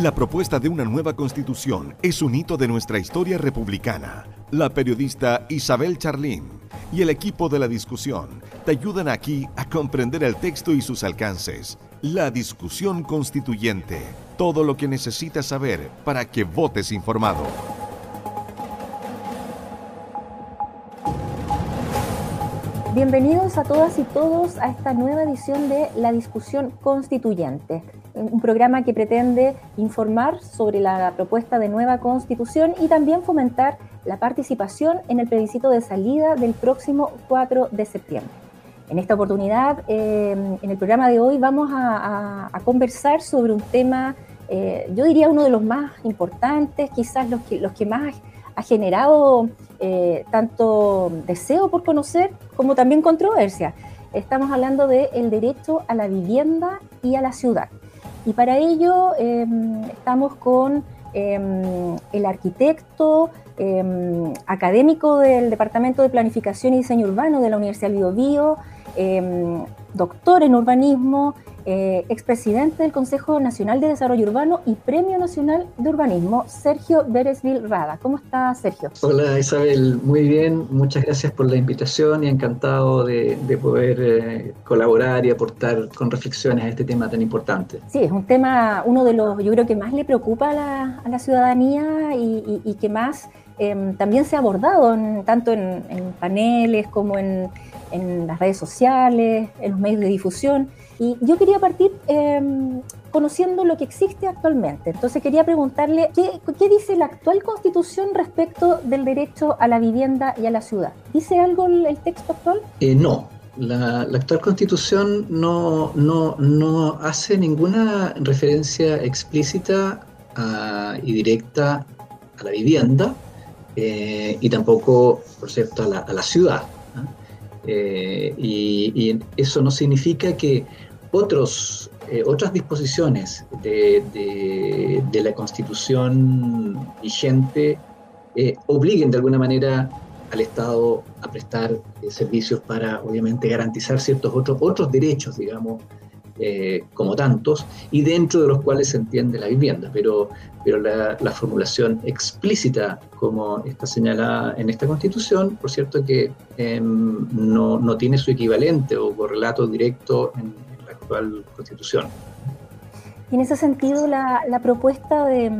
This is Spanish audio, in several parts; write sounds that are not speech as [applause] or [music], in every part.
La propuesta de una nueva constitución es un hito de nuestra historia republicana. La periodista Isabel Charlín y el equipo de la discusión te ayudan aquí a comprender el texto y sus alcances. La discusión constituyente. Todo lo que necesitas saber para que votes informado. Bienvenidos a todas y todos a esta nueva edición de La Discusión Constituyente, un programa que pretende informar sobre la propuesta de nueva constitución y también fomentar la participación en el plebiscito de salida del próximo 4 de septiembre. En esta oportunidad, eh, en el programa de hoy, vamos a, conversar sobre un tema, eh, yo diría uno de los más importantes, quizás los que, los que más ha generado eh, tanto deseo por conocer como también controversia. Estamos hablando del el derecho a la vivienda y a la ciudad. Y para ello em, estamos con em, el arquitecto em, académico del Departamento de Planificación y Diseño Urbano de la Universidad Bio Bio, doctor en urbanismo, eh, expresidente del Consejo Nacional de Desarrollo Urbano y Premio Nacional de Urbanismo, Sergio Beresville Rada. ¿Cómo está, Sergio? Hola, Isabel. Muy bien. Muchas gracias por la invitación y encantado de, poder eh, colaborar y aportar con reflexiones a este tema tan importante. Sí, es un tema, uno de los, yo creo que más le preocupa a la, ciudadanía y, que más em, también se ha abordado tanto en, paneles como en, en las redes sociales, en los medios de difusión. Y yo quería partir em, conociendo lo que existe actualmente. Entonces quería preguntarle, ¿qué, dice la actual constitución respecto del derecho a la vivienda y a la ciudad? ¿Dice algo el, texto actual? Eh, no, la, actual constitución no, no, no, hace ninguna referencia explícita y directa a la vivienda eh, y tampoco, por cierto, a la, ciudad. Eh, y, eso no significa que otros, eh, otras disposiciones de, la Constitución vigente eh, obliguen de alguna manera al Estado a prestar servicios para, obviamente, garantizar ciertos otros, otros derechos, digamos, como tantos, y dentro de los cuales se entiende la vivienda. Pero, pero la, formulación explícita, como está señalada en esta Constitución, por cierto que em, no, no, tiene su equivalente o correlato directo en, constitución. Y en ese sentido, la, propuesta de,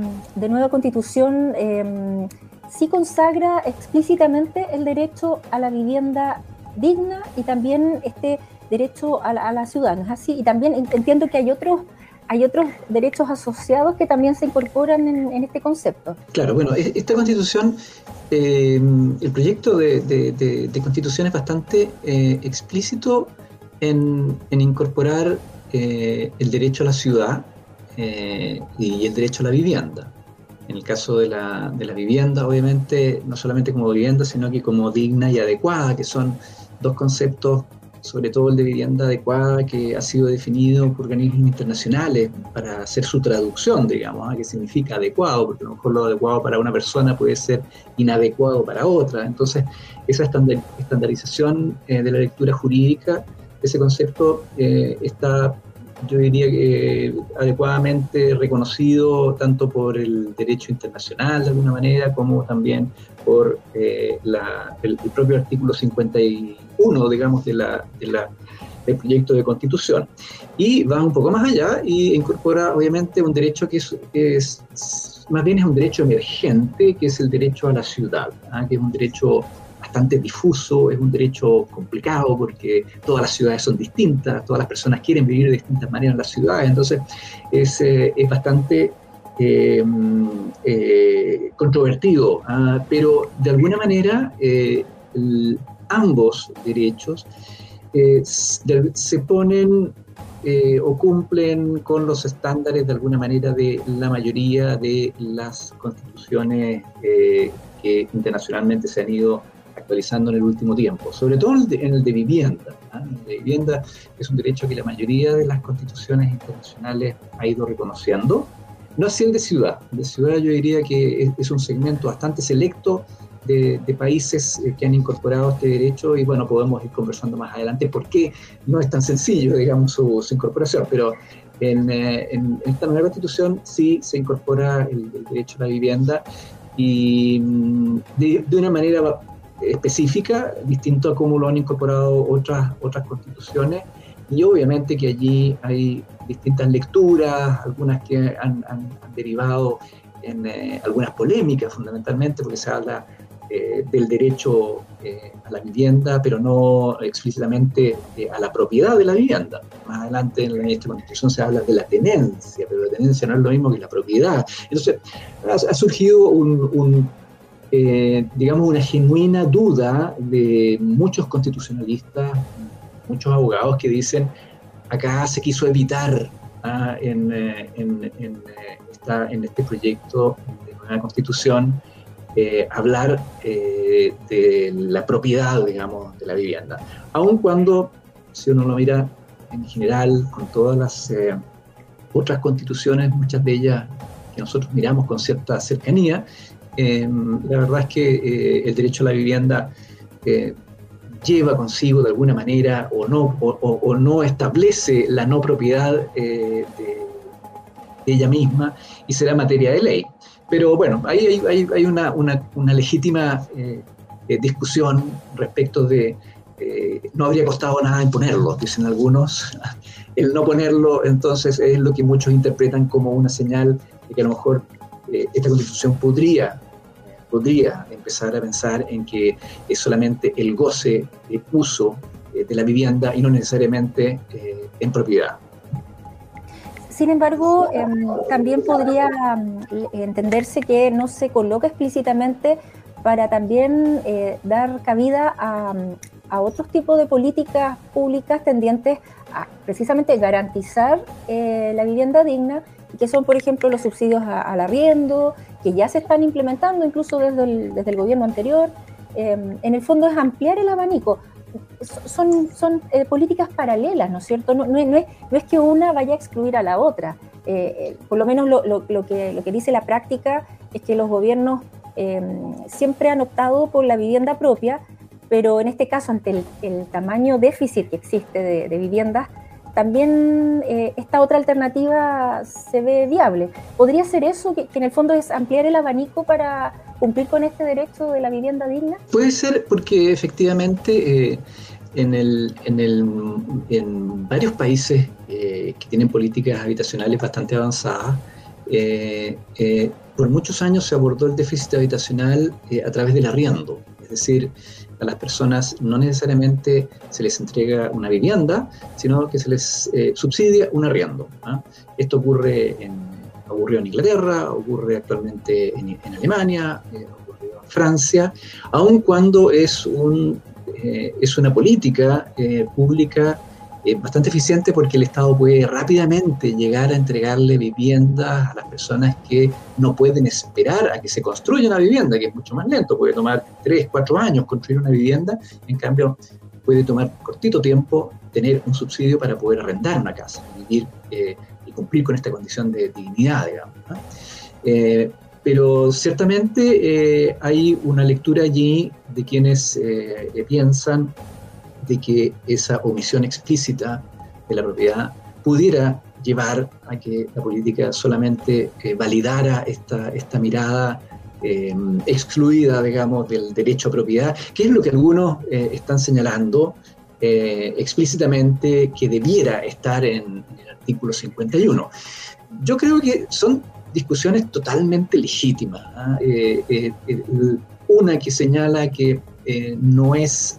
nueva constitución eh, sí consagra explícitamente el derecho a la vivienda digna y también este derecho a la, ciudad, ¿no es así? Y también entiendo que hay otros hay otros derechos asociados que también se incorporan en, este concepto. Claro, bueno, e, esta constitución, eh, el proyecto de, constitución es bastante eh, explícito en, incorporar eh, el derecho a la ciudad y el derecho a la vivienda. En el caso de la, de la, vivienda, obviamente, no solamente como vivienda, sino que como digna y adecuada, que son dos conceptos, sobre todo el de vivienda adecuada, que ha sido definido por organismos internacionales para hacer su traducción, digamos, ¿ah? que significa adecuado, porque a lo mejor lo adecuado para una persona puede ser inadecuado para otra. Entonces, esa estandarización eh, de la lectura jurídica ese concepto eh, está, yo diría que adecuadamente reconocido tanto por el derecho internacional de alguna manera, como también por eh, el, propio artículo 51, digamos, de la, del proyecto de constitución. Y va un poco más allá y incorpora obviamente un derecho que es, más bien es un derecho emergente, que es el derecho a la ciudad, ¿ah? que es un derecho bastante difuso, es un derecho complicado porque todas las ciudades son distintas, todas las personas quieren vivir de distintas maneras en las ciudades, entonces es, eh, es bastante eh, eh, controvertido, ¿ah? pero de alguna manera ambos derechos se ponen o cumplen con los estándares de alguna manera de la mayoría de las constituciones que internacionalmente se han ido actualizando en el último tiempo, sobre todo en el de vivienda. ¿ah? El de vivienda es un derecho que la mayoría de las constituciones internacionales ha ido reconociendo. No así el de ciudad. El de ciudad yo diría que es, un segmento bastante selecto de, países eh, que han incorporado este derecho y bueno, podemos ir conversando más adelante por qué no es tan sencillo, [laughs] digamos, su, incorporación, pero En, esta nueva constitución sí se incorpora el, derecho a la vivienda y mm, de, de, una manera específica, distinto a cómo lo han incorporado otras, otras constituciones. Y obviamente que allí hay distintas lecturas, algunas que han, derivado en eh, algunas polémicas fundamentalmente, porque se habla eh, del derecho eh, a la vivienda, pero no explícitamente a la propiedad de la vivienda. Más adelante en esta constitución se habla de la tenencia, pero la tenencia no es lo mismo que la propiedad. Entonces ha, surgido eh, digamos, una genuina duda de muchos constitucionalistas, muchos abogados que dicen, acá se quiso evitar ah, en, eh, eh, en, este proyecto de nueva constitución hablar de la propiedad, digamos, de la vivienda. Aun cuando, si uno lo mira en general, con todas las otras constituciones, muchas de ellas que nosotros miramos con cierta cercanía, Em, la verdad es que eh, el derecho a la vivienda eh, lleva consigo de alguna manera o no, o, no establece la no propiedad eh, de, ella misma y será materia de ley. Pero bueno, ahí hay, una, legítima discusión respecto de no habría costado nada imponerlo, dicen algunos. [laughs] El no ponerlo entonces es lo que muchos interpretan como una señal de que a lo mejor esta constitución podría podría empezar a pensar en que es solamente el goce de uso eh, de la vivienda y no necesariamente eh, en propiedad. Sin embargo, em, también podría mm, entenderse que no se coloca explícitamente para también eh, dar cabida a, a, otros tipos de políticas públicas tendientes a precisamente garantizar la vivienda digna que son, por ejemplo, los subsidios al arriendo, que ya se están implementando incluso desde el, desde el gobierno anterior. Em, en el fondo es ampliar el abanico. Son, son eh, políticas paralelas, ¿no es cierto? No, es, que una vaya a excluir a la otra. Eh, eh, por lo menos lo, lo, lo, que, lo que dice la práctica es que los gobiernos em, siempre han optado por la vivienda propia, pero en este caso, ante el, tamaño déficit que existe de viviendas, también eh, esta otra alternativa se ve viable. ¿Podría ser eso, que, en el fondo es ampliar el abanico para cumplir con este derecho de la vivienda digna? Puede ser porque efectivamente eh, en, el, en, el, en, varios países eh, que tienen políticas habitacionales bastante avanzadas, por muchos años se abordó el déficit habitacional a través del arriendo, es decir, a las personas no necesariamente se les entrega una vivienda, sino que se les eh, subsidia un arriendo. ¿ah? Esto ocurre en, ocurrió en Inglaterra, ocurre actualmente en, Alemania, eh, ocurrió en Francia, aun cuando es, un, eh, es una política pública es bastante eficiente porque el Estado puede rápidamente llegar a entregarle viviendas a las personas que no pueden esperar a que se construya una vivienda, que es mucho más lento, puede tomar 3, 4 años construir una vivienda, en cambio puede tomar cortito tiempo tener un subsidio para poder arrendar una casa, vivir eh, y cumplir con esta condición de dignidad, digamos. Eh, pero ciertamente eh, hay una lectura allí de quienes piensan de que esa omisión explícita de la propiedad pudiera llevar a que la política solamente eh, validara esta, esta mirada eh, excluida, digamos, del derecho a propiedad, que es lo que algunos eh, están señalando explícitamente que debiera estar en, el artículo 51. Yo creo que son discusiones totalmente legítimas. ¿ah? una que señala que no es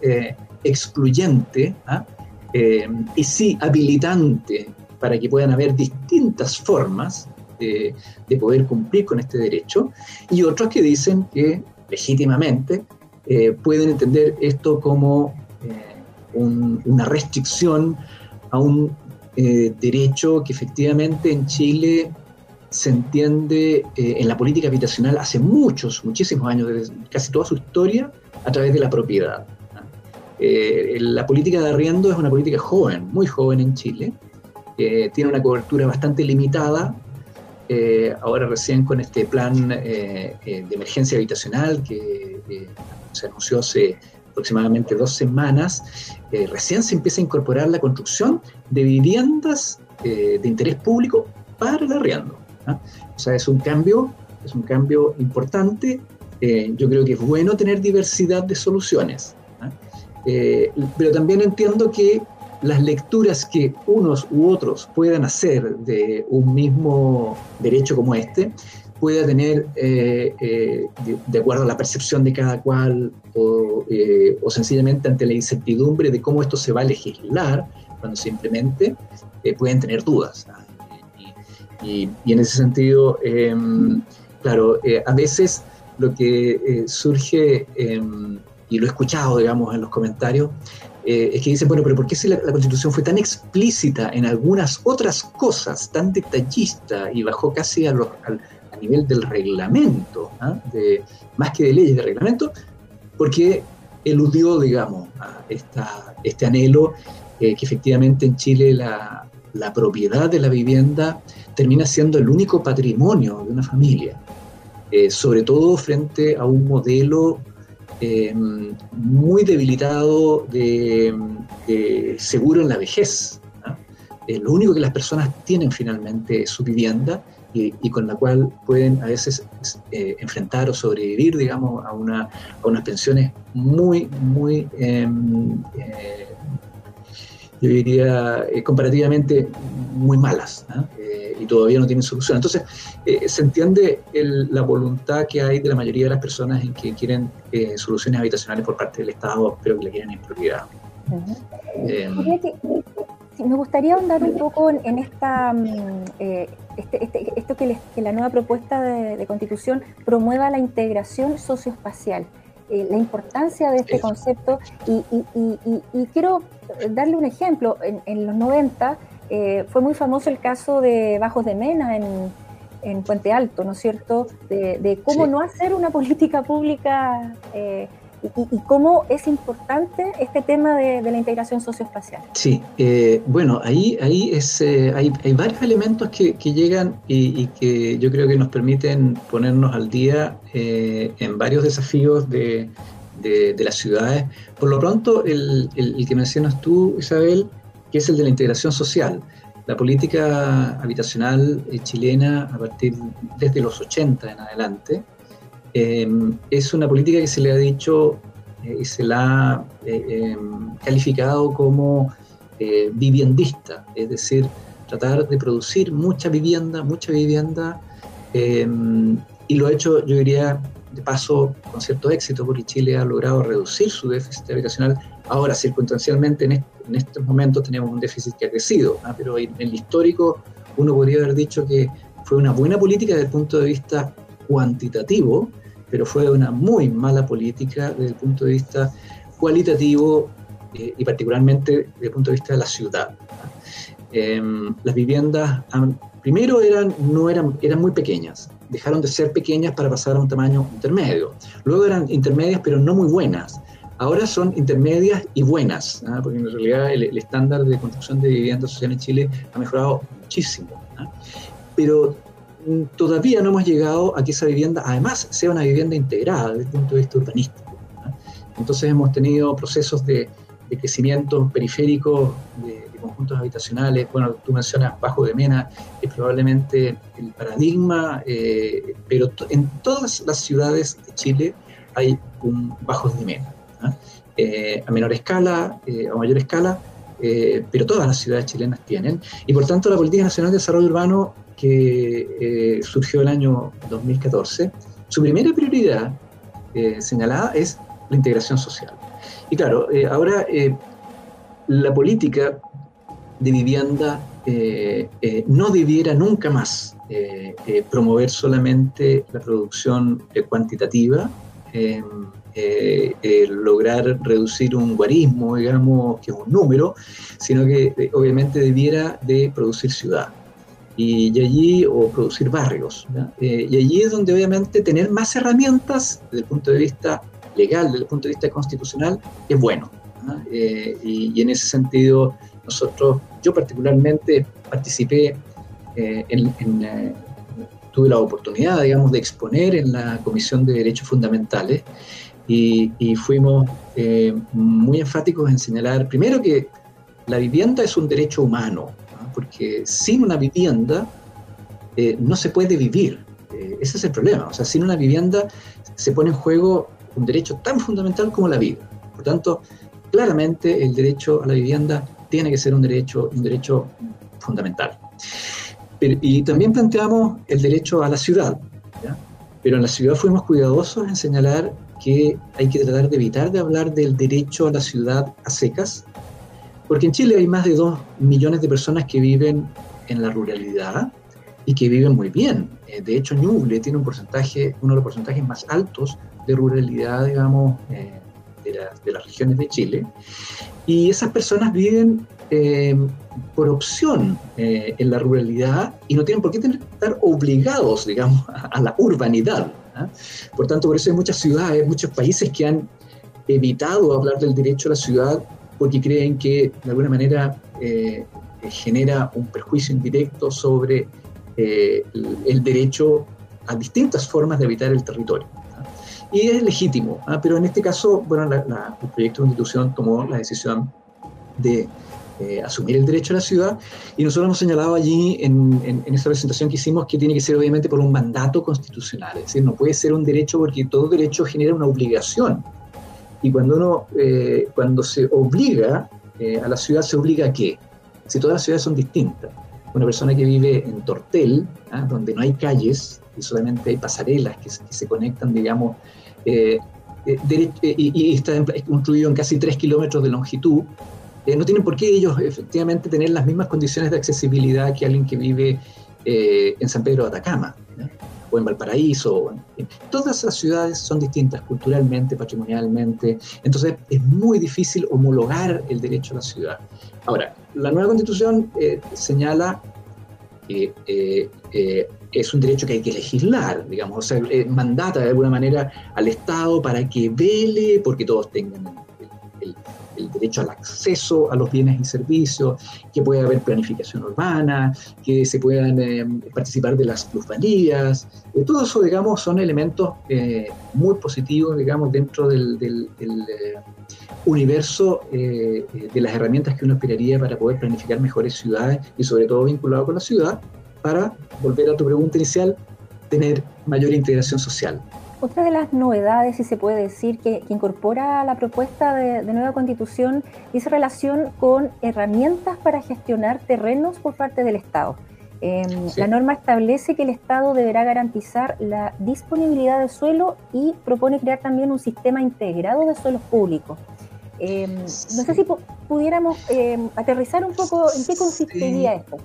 excluyente ¿ah? eh, y sí habilitante para que puedan haber distintas formas de, poder cumplir con este derecho, y otros que dicen que legítimamente eh, pueden entender esto como eh, una restricción a un derecho que efectivamente en Chile se entiende en la política habitacional hace muchos, muchísimos años, desde casi toda su historia, a través de la propiedad. Eh, la política de arriendo es una política joven, muy joven en Chile. tiene una cobertura bastante limitada. Eh, ahora recién con este plan eh, de emergencia habitacional que se anunció hace aproximadamente dos semanas, recién se empieza a incorporar la construcción de viviendas de interés público para el arriendo. ¿ah? O sea, es un cambio, es un cambio importante. yo creo que es bueno tener diversidad de soluciones. ¿Ah? pero también entiendo que las lecturas que unos u otros puedan hacer de un mismo derecho como este pueda tener, eh, eh, de, acuerdo a la percepción de cada cual, eh, o, sencillamente ante la incertidumbre de cómo esto se va a legislar cuando se implemente, pueden tener dudas. Y, y, en ese sentido, em, claro, a veces lo que surge, em, y lo he escuchado, digamos, en los comentarios, es que dicen, bueno, pero ¿por qué si la, Constitución fue tan explícita en algunas otras cosas, tan detallista y bajó casi a los, al, a nivel del reglamento, ¿ah? de, más que de leyes de reglamento, porque eludió, digamos, esta, este anhelo eh, que efectivamente en Chile la, la, propiedad de la vivienda termina siendo el único patrimonio de una familia, eh, sobre todo frente a un modelo eh, muy debilitado de, seguro en la vejez. ¿ah? lo único que las personas tienen finalmente es su vivienda y, con la cual pueden a veces eh, enfrentar o sobrevivir, digamos, a, una, a unas pensiones muy, muy, em, eh, yo diría, eh, comparativamente muy malas y todavía no tienen solución. Entonces, se entiende la voluntad que hay de la mayoría de las personas en que quieren soluciones habitacionales por parte del Estado, pero que la quieren en propiedad. me gustaría ahondar un poco en, esta mm, este, este, esto que, la nueva propuesta de, constitución promueva la integración socioespacial, eh, la importancia de este concepto y, quiero darle un ejemplo. En, los 90 eh, fue muy famoso el caso de Bajos de Mena en, Puente Alto, ¿no es cierto? De, cómo no hacer una [laughs] política pública eh, y, cómo es importante este tema de, la integración socioespacial. Sí, eh, bueno, ahí, ahí es, eh, hay, hay, varios elementos que, que llegan y, que yo creo que nos permiten ponernos al día eh, en varios desafíos de, de, las ciudades. Por lo pronto, el, el, que mencionas tú, Isabel, que es el de la integración social. La política habitacional chilena, a partir desde los 80 en adelante, Em, es una política que se le ha dicho eh, y se la ha eh, em, calificado como eh, viviendista, es decir, tratar de producir mucha vivienda, mucha vivienda, em, y lo ha hecho, yo diría, de paso, con cierto éxito, porque Chile ha logrado reducir su déficit habitacional. Ahora, circunstancialmente, en, estos momentos tenemos un déficit que ha crecido, ¿ah? pero en el histórico uno podría haber dicho que fue una buena política desde el punto de vista cuantitativo, pero fue una muy mala política desde el punto de vista cualitativo eh, y particularmente desde el punto de vista de la ciudad. Em, las viviendas primero eran, no eran, eran muy pequeñas, dejaron de ser pequeñas para pasar a un tamaño intermedio. Luego eran intermedias pero no muy buenas. Ahora son intermedias y buenas, ¿ah? porque en realidad el, estándar de construcción de vivienda social en Chile ha mejorado muchísimo. ¿ah? Pero todavía no hemos llegado a que esa vivienda, además, sea una vivienda integrada desde el punto de vista urbanístico. Entonces hemos tenido procesos de, crecimiento periférico de, conjuntos habitacionales. Bueno, tú mencionas Bajo de Mena, es probablemente el paradigma, eh, pero en todas las ciudades de Chile hay un Bajo de Mena. Eh, a menor escala, eh, a mayor escala, pero todas las ciudades chilenas tienen. Y por tanto, la Política Nacional de Desarrollo Urbano que eh, surgió el año 2014, su primera prioridad eh, señalada es la integración social. Y claro, eh, ahora la política de vivienda no debiera nunca más promover solamente la producción cuantitativa, lograr reducir un guarismo, digamos, que es un número, sino que obviamente debiera de producir ciudad y, allí, o producir barrios. Eh, y allí es donde obviamente tener más herramientas desde el punto de vista legal, desde el punto de vista constitucional, es bueno. Eh, y, en ese sentido, nosotros, yo particularmente participé eh, en, tuve la oportunidad, digamos, de exponer en la Comisión de Derechos Fundamentales y, y fuimos muy enfáticos en señalar, primero, que la vivienda es un derecho humano, porque sin una vivienda eh, no se puede vivir. Eh, ese es el problema. O sea, sin una vivienda se pone en juego un derecho tan fundamental como la vida. Por tanto, claramente el derecho a la vivienda tiene que ser un derecho, un derecho fundamental. y también planteamos el derecho a la ciudad. Pero en la ciudad fuimos cuidadosos en señalar que hay que tratar de evitar de hablar del derecho a la ciudad a secas, porque en Chile hay más de dos millones de personas que viven en la ruralidad y que viven muy bien. Eh, de hecho, Ñuble tiene un porcentaje, uno de los porcentajes más altos de ruralidad, digamos, eh, de, las regiones de Chile. Y esas personas viven eh, por opción en la ruralidad y no tienen por qué tener, estar obligados, digamos, [laughs] a, la urbanidad. ¿Ah? Por tanto, por eso hay muchas ciudades, muchos países que han evitado hablar del derecho a la ciudad porque creen que de alguna manera genera un perjuicio indirecto sobre eh, el, derecho a distintas formas de habitar el territorio. Y es legítimo, ¿ah? pero en este caso, bueno, el proyecto de constitución tomó la decisión de eh, asumir el derecho a la ciudad y nosotros hemos señalado allí en, en, esta presentación que hicimos que tiene que ser obviamente por un mandato constitucional, es decir, no puede ser un derecho porque todo derecho genera una obligación. Y cuando uno, eh, cuando se obliga a la ciudad, ¿se obliga a qué? Si todas las ciudades son distintas una persona que vive en Tortel, ¿ah? donde no hay calles y solamente hay pasarelas que, se conectan, digamos, eh, eh, eh, y, está construido en casi 3 kilómetros de longitud, no tienen por qué ellos efectivamente tener las mismas condiciones de accesibilidad que alguien que vive en San Pedro de Atacama o en Valparaíso. todas las ciudades son distintas culturalmente, patrimonialmente, entonces es muy difícil homologar el derecho a la ciudad. Ahora, la nueva constitución eh, señala que eh, eh, es un derecho que hay que legislar, digamos, o sea, mandata de alguna manera al Estado para que vele porque todos tengan el, derecho al acceso a los bienes y servicios, que pueda haber planificación urbana, que se puedan participar de las plusvalías. todo eso, digamos, son elementos muy positivos, digamos, dentro del, del universo eh, de las herramientas que uno esperaría para poder planificar mejores ciudades y sobre todo vinculado con la ciudad, para, volver a tu pregunta inicial, tener mayor integración social. Otra de las novedades, si se puede decir, que, incorpora la propuesta de, nueva constitución dice relación con herramientas para gestionar terrenos por parte del Estado. Em, la norma establece que el Estado deberá garantizar la disponibilidad de suelo y propone crear también un sistema integrado de suelos públicos. Em, no sé si pudiéramos em, aterrizar un poco en qué consistiría esto.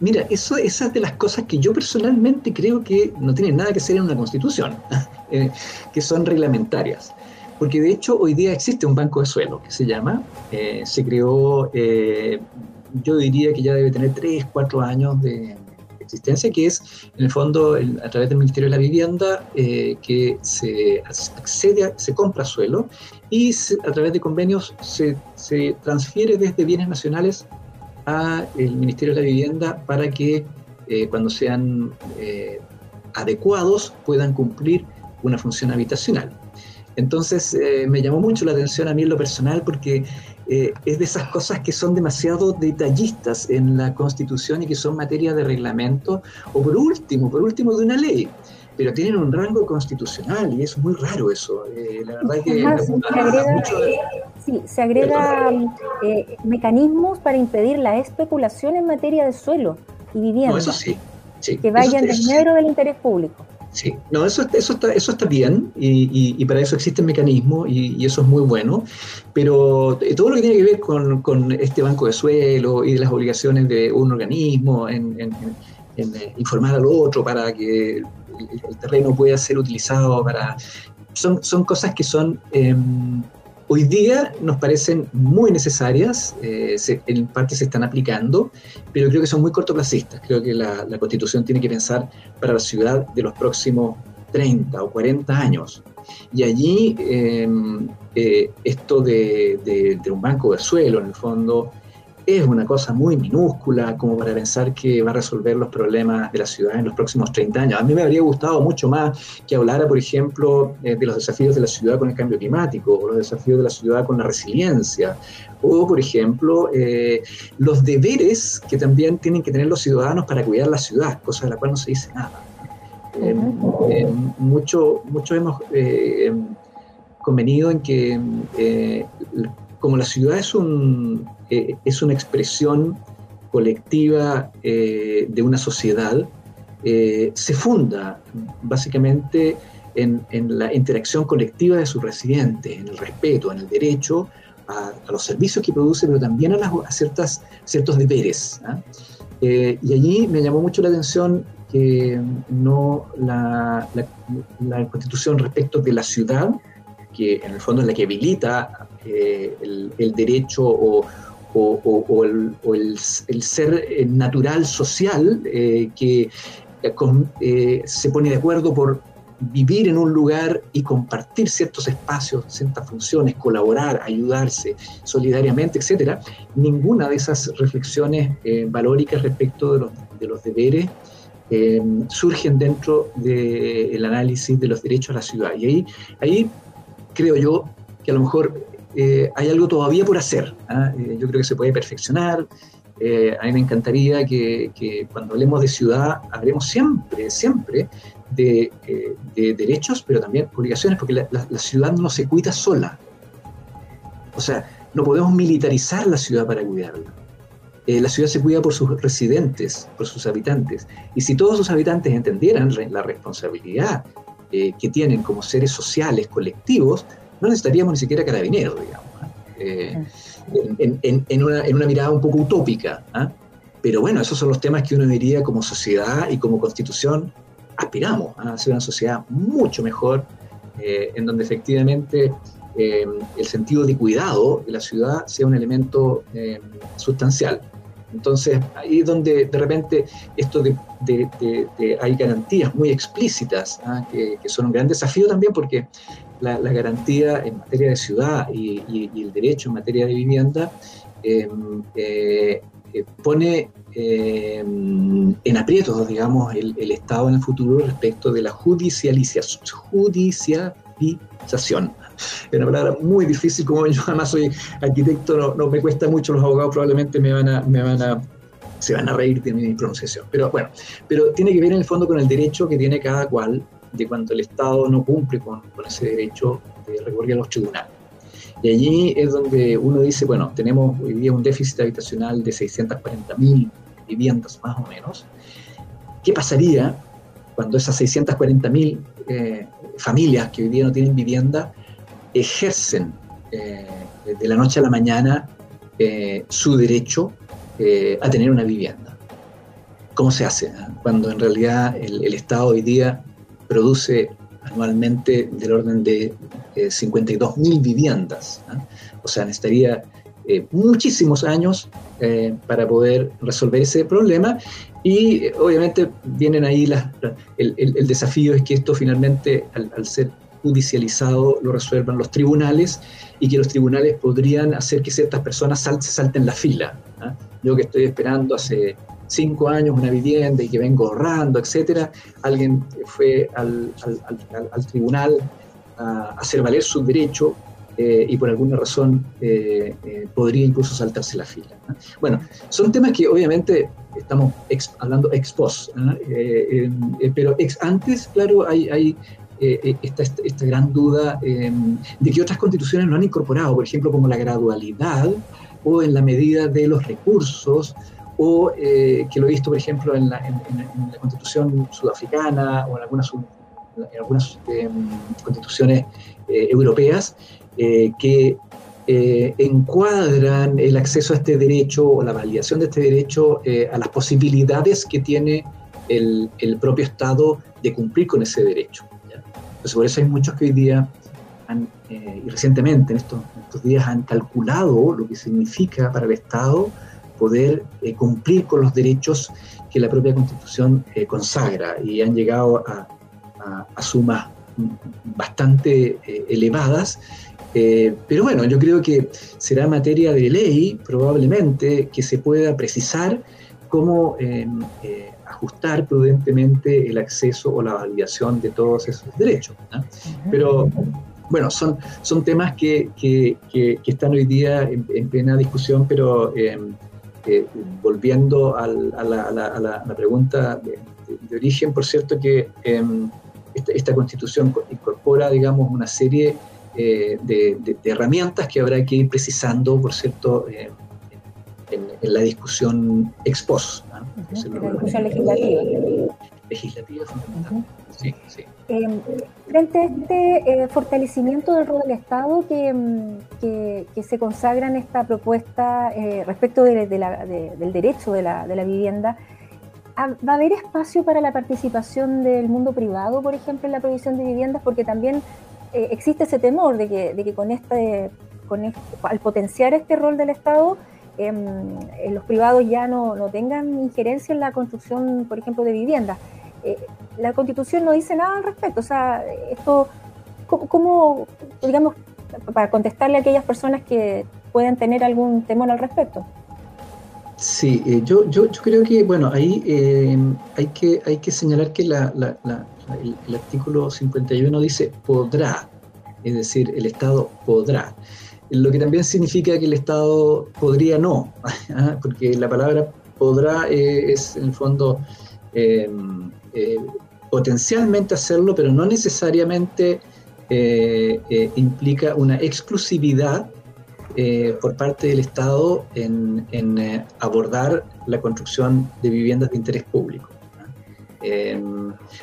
Mira, eso, esas de las cosas que yo personalmente creo que no tienen nada que ser en una constitución, [laughs] eh, que son reglamentarias. Porque de hecho hoy día existe un banco de suelo que se llama, eh, se creó, eh, yo diría que ya debe tener 3, 4 años de, existencia, que es en el fondo a través del Ministerio de la Vivienda que se accede, se compra suelo y a través de convenios se transfiere desde bienes nacionales al Ministerio de la Vivienda para que eh, cuando sean eh, adecuados puedan cumplir una función habitacional. Entonces eh, me llamó mucho la atención a mí en lo personal porque es de esas cosas que son demasiado detallistas en la Constitución y que son materia de reglamento o por último, por último de una ley pero tienen un rango constitucional y es muy raro eso. Eh, la verdad que se agrega, sí, se agrega eh, mecanismos para impedir la especulación en materia de suelo y vivienda. eso sí, que vayan en del interés público. Sí, no, eso, eso, está, eso está bien y, y, para eso existen mecanismos y, y, eso es muy bueno, pero todo lo que tiene que ver con, con, este banco de suelo y de las obligaciones de un organismo en, en, en eh, informar al otro para que el, terreno puede ser utilizado para... Son, son cosas que son... Em, hoy día nos parecen muy necesarias, eh, en parte se están aplicando, pero creo que son muy cortoplacistas. Creo que la, Constitución tiene que pensar para la ciudad de los próximos 30 o 40 años. Y allí em, eh, esto de, un banco de suelo, en el fondo, es una cosa muy minúscula como para pensar que va a resolver los problemas de la ciudad en los próximos 30 años. A mí me habría gustado mucho más que hablara, por ejemplo, eh, de los desafíos de la ciudad con el cambio climático, o los desafíos de la ciudad con la resiliencia, o, por ejemplo, eh, los deberes que también tienen que tener los ciudadanos para cuidar la ciudad, cosa de la cual no se dice nada. Eh, mucho, mucho hemos convenido en que como la ciudad es, un, eh, es una expresión colectiva eh, de una sociedad, eh, se funda básicamente en, la interacción colectiva de sus residentes, en el respeto, en el derecho a, los servicios que produce, pero también a, las, ciertas, ciertos deberes. ¿ah? y allí me llamó mucho la atención que no la, la, constitución respecto de la ciudad, que en el fondo es la que habilita eh, el, derecho o, el, ser eh, natural social eh, que se pone de acuerdo por vivir en un lugar y compartir ciertos espacios, ciertas funciones, colaborar, ayudarse solidariamente, etcétera, ninguna de esas reflexiones valóricas respecto de los, de los deberes surgen dentro del análisis de los derechos a la ciudad. Y ahí, ahí creo yo que a lo mejor eh, hay algo todavía por hacer. ¿ah? Eh, yo creo que se puede perfeccionar. Eh, a mí me encantaría que, cuando hablemos de ciudad, hablemos siempre, siempre de, derechos, pero también obligaciones, porque la, ciudad no se cuida sola. O sea, no podemos militarizar la ciudad para cuidarla. la ciudad se cuida por sus residentes, por sus habitantes. Y si todos sus habitantes entendieran la responsabilidad que tienen como seres sociales, colectivos, no necesitaríamos ni siquiera carabineros, digamos, ¿eh? Eh, en, una, mirada un poco utópica. ¿ah? Pero bueno, esos son los temas que uno diría como sociedad y como constitución aspiramos a ser una sociedad mucho mejor, eh, en donde efectivamente el sentido de cuidado de la ciudad sea un elemento sustancial. Entonces, ahí es donde de repente esto de, hay garantías muy explícitas, ¿ah? que, que, son un gran desafío también porque la, garantía en materia de ciudad y, el derecho en materia de vivienda em, eh, eh, pone em, en aprietos, digamos, el, Estado en el futuro respecto de la judicialización. judicialización. Es una palabra muy difícil, como yo además soy arquitecto, no, me cuesta mucho, los abogados probablemente me van a, me van a se van a reír de mi pronunciación. Pero bueno, pero tiene que ver en el fondo con el derecho que tiene cada cual de cuando el Estado no cumple con, ese derecho de recurrir a los tribunales. Y allí es donde uno dice, bueno, tenemos hoy día un déficit habitacional de 640.000 viviendas más o menos. ¿Qué pasaría cuando esas 640.000 eh, familias que hoy día no tienen vivienda ejercen eh, de la noche a la mañana eh, su derecho a tener una vivienda? ¿Cómo se hace? Cuando en realidad el, el Estado hoy día produce anualmente del orden de eh, 52.000 viviendas. O sea, necesitaría eh, muchísimos años eh, para poder resolver ese problema y obviamente vienen ahí las, el, desafío es que esto finalmente al, ser judicializado lo resuelvan los tribunales y que los tribunales podrían hacer que ciertas personas se salten la fila. Yo que estoy esperando hace cinco años una vivienda y que vengo ahorrando, etcétera, alguien fue al, tribunal a hacer valer su derecho eh, y por alguna razón eh, eh, podría incluso saltarse la fila. Bueno, son temas que obviamente estamos hablando ex post, pero ex antes, claro, hay, hay esta, esta, gran duda de que otras constituciones no han incorporado, por ejemplo, como la gradualidad o en la medida de los recursos o eh, que lo he visto, por ejemplo, en la, constitución sudafricana o en algunas, en algunas em, constituciones eh, europeas, eh, que encuadran el acceso a este derecho o la validación de este derecho a las posibilidades que tiene el, el, propio Estado de cumplir con ese derecho. Entonces, por eso hay muchos que hoy día y recientemente en estos, en estos días han calculado lo que significa para el Estado poder eh, cumplir con los derechos que la propia Constitución eh, consagra y han llegado a, sumas bastante elevadas. pero bueno, yo creo que será materia de ley probablemente que se pueda precisar cómo ajustar prudentemente el acceso o la validación de todos esos derechos. Pero bueno, son, son temas que, que, que, están hoy día en, plena discusión, pero em, eh, volviendo a, la, a, la, a, la, pregunta de, origen, por cierto que em, esta, esta, constitución incorpora, digamos, una serie eh, de, de, herramientas que habrá que ir precisando, por cierto, em, en, en, la discusión ex post. ¿no? la discusión legislativa. Legislativa fundamental. Sí, sí. Eh, frente a este eh, fortalecimiento del rol del Estado que, que, se consagra en esta propuesta eh, respecto del derecho de la, vivienda, ¿va a haber espacio para la participación del mundo privado, por ejemplo, en la provisión de viviendas? Porque también eh, existe ese temor de que, con este, con al potenciar este rol del Estado, em, los privados ya no, no tengan injerencia en la construcción, por ejemplo, de viviendas. Eh, la constitución no dice nada al respecto. O sea, esto, ¿cómo, digamos, para contestarle a aquellas personas que pueden tener algún temor al respecto? Sí, eh, yo, yo, yo, creo que, bueno, ahí eh, hay, que, hay que señalar que la, la, el, el, artículo 51 dice podrá, es decir, el Estado podrá. Lo que también significa que el Estado podría no, [laughs] ¿ah? porque la palabra podrá es en el fondo eh, potencialmente hacerlo, pero no necesariamente eh, eh, implica una exclusividad por parte del Estado en, abordar la construcción de viviendas de interés público.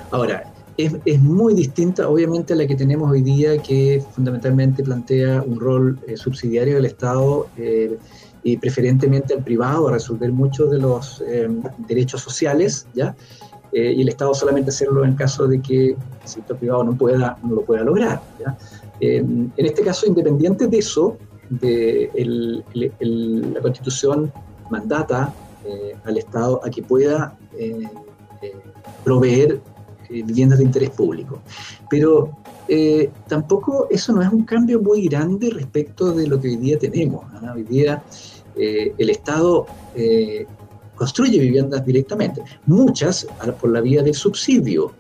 ahora, es, muy distinta obviamente a la que tenemos hoy día, que fundamentalmente plantea un rol subsidiario del Estado y preferentemente al privado a resolver muchos de los derechos sociales, ¿ya? Eh, y el Estado solamente hacerlo en caso de que el sector privado no, pueda, no lo pueda lograr. en este caso, independiente de eso, de la Constitución mandata eh, al Estado a que pueda eh, proveer viviendas de interés público. Pero tampoco eso no es un cambio muy grande respecto de lo que hoy día tenemos. Hoy día el Estado construye viviendas directamente, muchas por la vía del subsidio.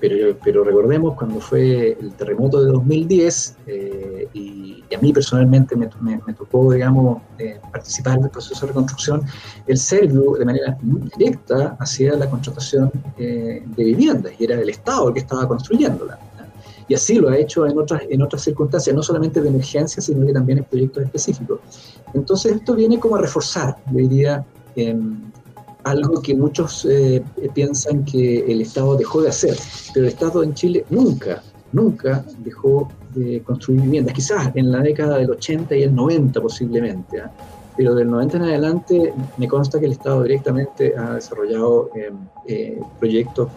Pero, pero recordemos cuando fue el terremoto de 2010 eh, y, a mí personalmente me, me, tocó, digamos, eh, participar en el proceso de reconstrucción, el Servio de manera muy directa hacía la contratación eh, de viviendas y era el Estado el que estaba construyéndola. Y así lo ha hecho en otras, en otras circunstancias, no solamente de emergencia, sino que también en proyectos específicos. Entonces esto viene como a reforzar, yo diría, algo que muchos eh, piensan que el Estado dejó de hacer, pero el Estado en Chile nunca, nunca dejó de construir viviendas, quizás en la década del 80 y el 90 posiblemente, ¿ah? pero del 90 en adelante me consta que el Estado directamente ha desarrollado em, eh, proyectos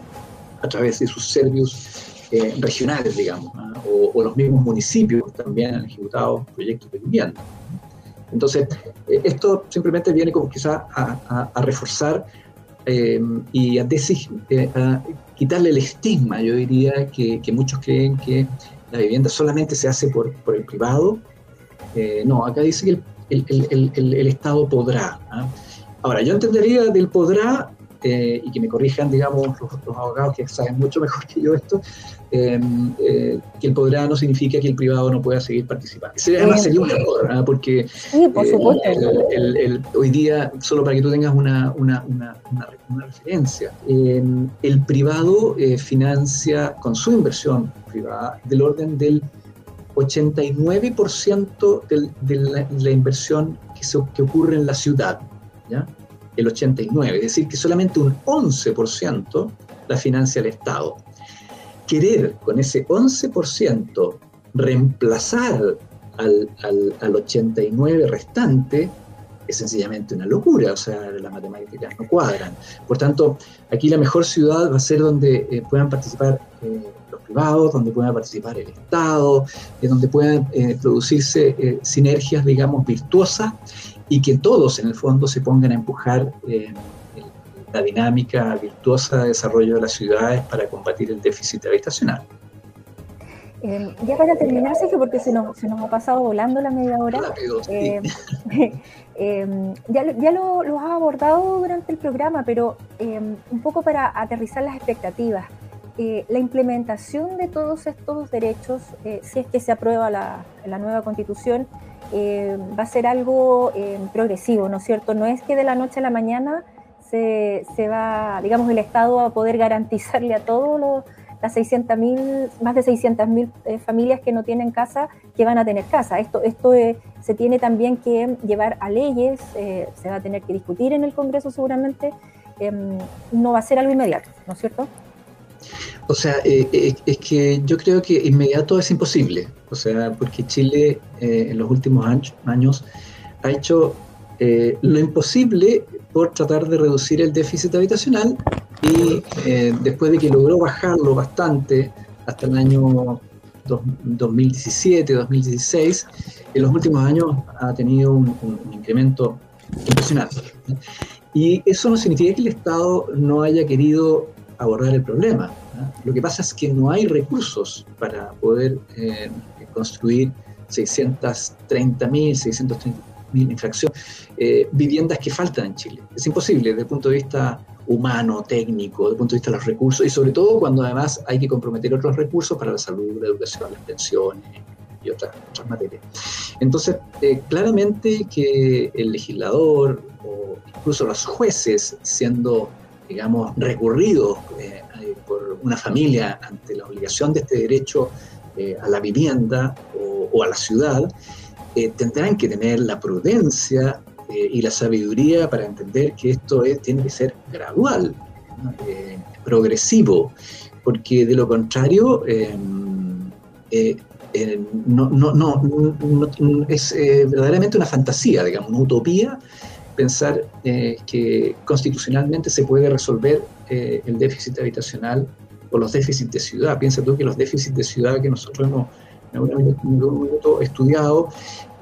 a través de sus servicios eh, regionales, digamos, ¿ah? o, o, los mismos municipios también han ejecutado proyectos de vivienda. Entonces, eh, esto simplemente viene como quizá a, reforzar eh, y a, eh, a, quitarle el estigma, yo diría, que, muchos creen que la vivienda solamente se hace por, el privado. no, acá dice que el, Estado podrá. ¿ah? Ahora, yo entendería del podrá eh, y que me corrijan, digamos, los, abogados que saben mucho mejor que yo esto, em, eh, que el podrá no significa que el privado no pueda seguir participando. además sería un error, porque eh, hoy día, solo para que tú tengas una, una, una, una referencia, em, el privado financia con su inversión privada del orden del 89% de la, la, inversión que, se, que ocurre en la ciudad. ¿ya? El 89, es decir, que solamente un 11% la financia el Estado. Querer con ese 11% reemplazar al, al, 89 restante es sencillamente una locura, o sea, las matemáticas no cuadran. Por tanto, aquí la mejor ciudad va a ser donde eh, puedan participar eh, los privados, donde pueda participar el Estado, eh, donde puedan producirse sinergias, digamos, virtuosas y que todos en el fondo se pongan a empujar eh, la dinámica virtuosa de desarrollo de las ciudades para combatir el déficit habitacional. Eh, ya para terminar, Sergio, porque se nos, se nos ha pasado volando la media hora. Eh, [laughs] em, ya ya lo, lo, has abordado durante el programa, pero em, un poco para aterrizar las expectativas. Eh, la implementación de todos estos derechos, si es que se aprueba la, nueva constitución, va a ser algo progresivo, ¿no es cierto? No es que de la noche a la mañana se, se va, digamos, el Estado a poder garantizarle a todos los las 600.000, más de 600.000 eh, familias que no tienen casa, que van a tener casa. Esto, esto eh, se tiene también que llevar a leyes, eh, se va a tener que discutir en el Congreso seguramente, em, no va a ser algo inmediato, ¿no es cierto? O sea, es que yo creo que inmediato es imposible, o sea, porque Chile en los últimos años ha hecho lo imposible por tratar de reducir el déficit habitacional y eh, después de que logró bajarlo bastante hasta el año 2017, 2016, en los últimos años ha tenido un, incremento impresionante. Y eso no significa que el Estado no haya querido abordar el problema. Lo que pasa es que no hay recursos para poder eh, construir 630.000, 630.000 infracción, eh, viviendas que faltan en Chile. Es imposible desde el punto de vista humano, técnico, desde el punto de vista de los recursos, y sobre todo cuando además hay que comprometer otros recursos para la salud, la educación, las pensiones y otras, otras materias. Entonces, eh, claramente que el legislador o incluso los jueces, siendo, digamos, recurridos eh, por una familia ante la obligación de este derecho a la vivienda o, o a la ciudad, eh, tendrán que tener la prudencia eh, y la sabiduría para entender que esto tiene que ser gradual, eh, progresivo, porque de lo contrario no, no, no, es verdaderamente una fantasía, digamos, una utopía pensar que constitucionalmente se puede resolver el déficit habitacional o los déficits de ciudad. Piensa tú que los déficits de ciudad que nosotros hemos en algún momento estudiado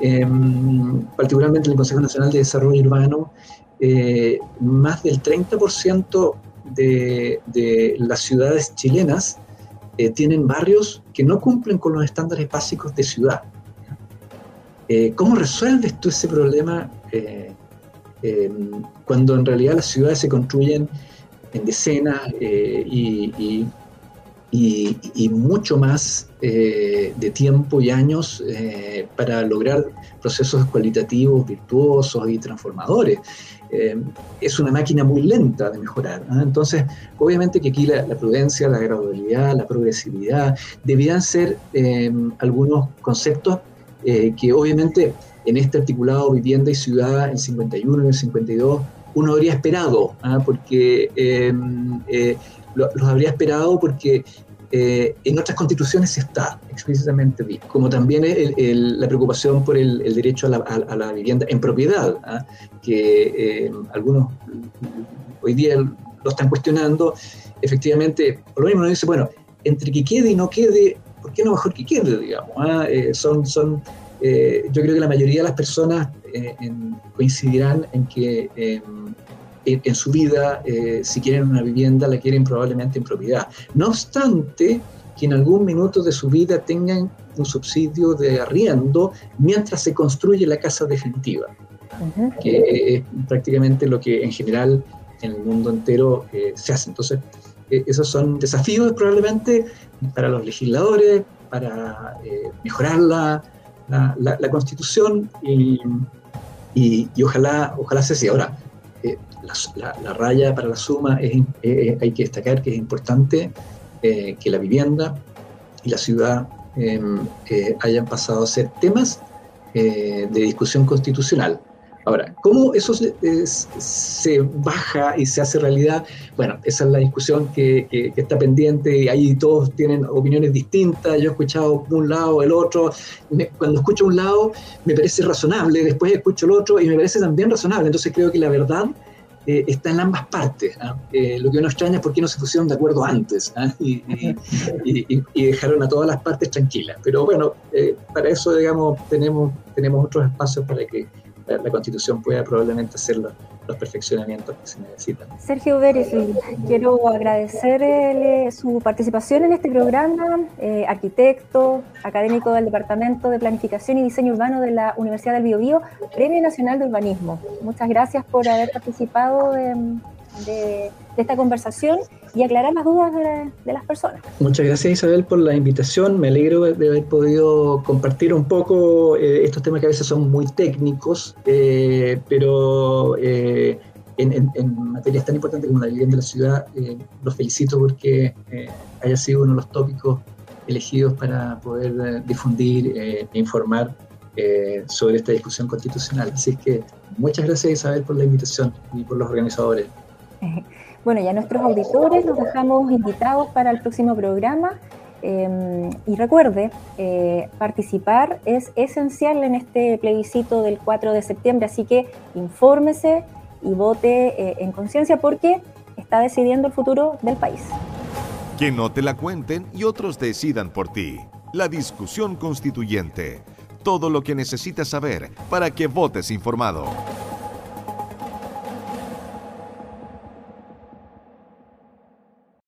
Em, particularmente en el Consejo Nacional de Desarrollo Urbano, eh, más del 30% de, de, las ciudades chilenas eh, tienen barrios que no cumplen con los estándares básicos de ciudad. Eh, ¿Cómo resuelves tú ese problema em, cuando en realidad las ciudades se construyen en decenas y y, mucho más eh, de tiempo y años eh, para lograr procesos cualitativos, virtuosos y transformadores. Eh, es una máquina muy lenta de mejorar. Entonces, obviamente que aquí la, prudencia, la gradualidad, la progresividad debían ser algunos conceptos que obviamente en este articulado vivienda y ciudad, en 51 y el 52, uno habría esperado, ¿ah? porque los habría esperado porque eh, en otras constituciones está explícitamente como también la preocupación por el, derecho a la, vivienda en propiedad, ¿ah? que eh, algunos hoy día lo están cuestionando, efectivamente, por lo mismo uno dice, bueno, entre que quede y no quede, ¿por qué no mejor que quede, digamos? ¿ah? Eh, son, son, yo creo que la mayoría de las personas coincidirán en que en, su vida, eh, si quieren una vivienda, la quieren probablemente en propiedad. No obstante, que en algún minuto de su vida tengan un subsidio de arriendo mientras se construye la casa definitiva, que es prácticamente lo que en general en el mundo entero eh, se hace. Entonces, eh, esos son desafíos probablemente para los legisladores, para mejorar la, la, constitución y, y, ojalá, ojalá se sea. Ahora, la, raya para la suma es, eh, eh, hay que destacar que es importante eh, que la vivienda y la ciudad em, hayan pasado a ser temas de discusión constitucional. Ahora, ¿cómo eso se, baja y se hace realidad? Bueno, esa es la discusión que, está pendiente y ahí todos tienen opiniones distintas. Yo he escuchado un lado, el otro. cuando escucho un lado me parece razonable, después escucho el otro y me parece también razonable. Entonces creo que la verdad eh, está en ambas partes. ¿ah? Eh, lo que uno extraña es por qué no se pusieron de acuerdo antes ¿ah? y, dejaron a todas las partes tranquilas. Pero bueno, eh, para eso, digamos, tenemos, tenemos otros espacios para que la, Constitución pueda probablemente hacer los, perfeccionamientos que se necesitan. Sergio Beresville, quiero agradecerle su participación en este programa, eh, arquitecto, académico del Departamento de Planificación y Diseño Urbano de la Universidad del Biobío, Premio Nacional de Urbanismo. Muchas gracias por haber participado de esta conversación y aclarar las dudas de, las personas. Muchas gracias Isabel por la invitación. Me alegro de haber podido compartir un poco eh, estos temas que a veces son muy técnicos, eh, pero eh, en, materias tan importantes como la vivienda de la ciudad, los felicito porque haya sido uno de los tópicos elegidos para poder difundir e informar sobre esta discusión constitucional. Así que muchas gracias Isabel por la invitación y por los organizadores. [laughs] Bueno, ya nuestros auditores los dejamos invitados para el próximo programa. Em, y recuerde, eh, participar es esencial en este plebiscito del 4 de septiembre, así que infórmese y vote eh, en conciencia porque está decidiendo el futuro del país. Que no te la cuenten y otros decidan por ti. La discusión constituyente. Todo lo que necesitas saber para que votes informado.